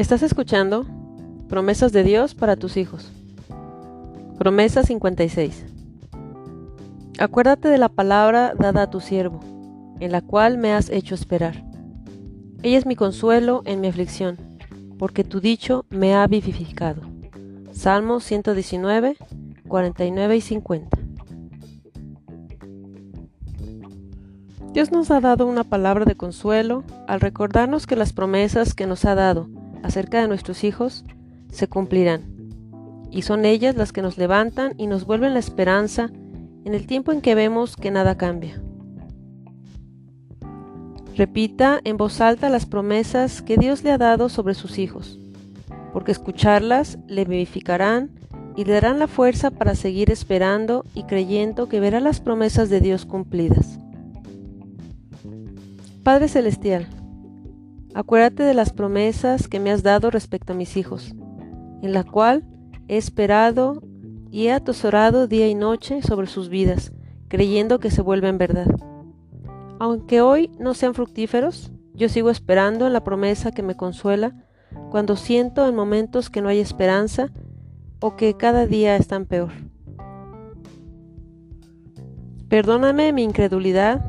Estás escuchando Promesas de Dios para tus hijos. Promesa 56. Acuérdate de la palabra dada a tu siervo, en la cual me has hecho esperar. Ella es mi consuelo en mi aflicción, porque tu dicho me ha vivificado. Salmos 119, 49 y 50. Dios nos ha dado una palabra de consuelo al recordarnos que las promesas que nos ha dado acerca de nuestros hijos se cumplirán. Y son ellas las que nos levantan y nos vuelven la esperanza en el tiempo en que vemos que nada cambia. Repita en voz alta las promesas que Dios le ha dado sobre sus hijos, porque escucharlas le vivificarán y le darán la fuerza para seguir esperando y creyendo que verá las promesas de Dios cumplidas. Padre Celestial, acuérdate de las promesas que me has dado respecto a mis hijos, en la cual he esperado y he atesorado día y noche sobre sus vidas, creyendo que se vuelven verdad. Aunque hoy no sean fructíferos, yo sigo esperando en la promesa que me consuela cuando siento en momentos que no hay esperanza o que cada día están peor. Perdóname mi incredulidad,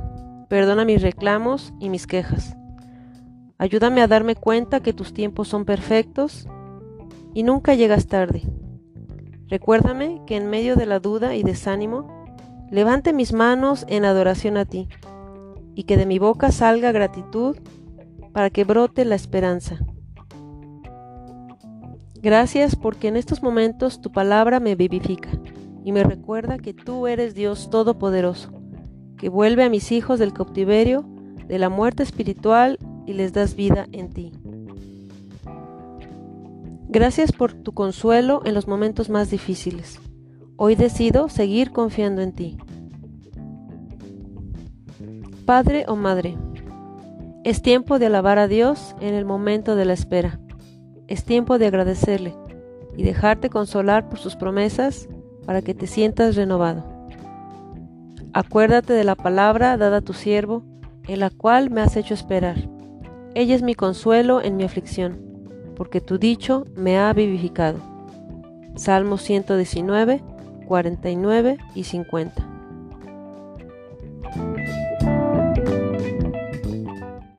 perdona mis reclamos y mis quejas. Ayúdame a darme cuenta que tus tiempos son perfectos y nunca llegas tarde. Recuérdame que en medio de la duda y desánimo, levante mis manos en adoración a ti y que de mi boca salga gratitud para que brote la esperanza. Gracias porque en estos momentos tu palabra me vivifica y me recuerda que tú eres Dios Todopoderoso, que vuelve a mis hijos del cautiverio, de la muerte espiritual y les das vida en ti. Gracias por tu consuelo en los momentos más difíciles. Hoy decido seguir confiando en ti. Padre o Madre, es tiempo de alabar a Dios en el momento de la espera. Es tiempo de agradecerle y dejarte consolar por sus promesas para que te sientas renovado. Acuérdate de la palabra dada a tu siervo, en la cual me has hecho esperar. Ella es mi consuelo en mi aflicción porque tu dicho me ha vivificado. Salmo 119, 49 y 50.